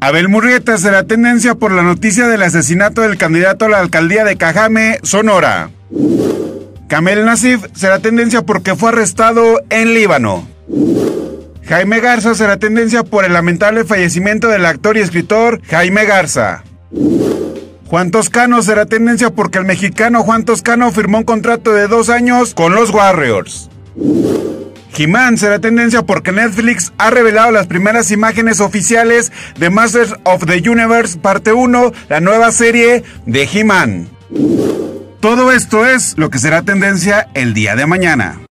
Abel Murrieta será tendencia por la noticia del asesinato del candidato a la alcaldía de Cajame, Sonora. Kamel Nasif será tendencia porque fue arrestado en Líbano. Jaime Garza será tendencia por el lamentable fallecimiento del actor y escritor Jaime Garza. Juan Toscano será tendencia porque el mexicano Juan Toscano firmó un contrato de dos años con los Warriors. He-Man será tendencia porque Netflix ha revelado las primeras imágenes oficiales de Masters of the Universe parte 1, la nueva serie de He-Man. Todo esto es lo que será tendencia el día de mañana.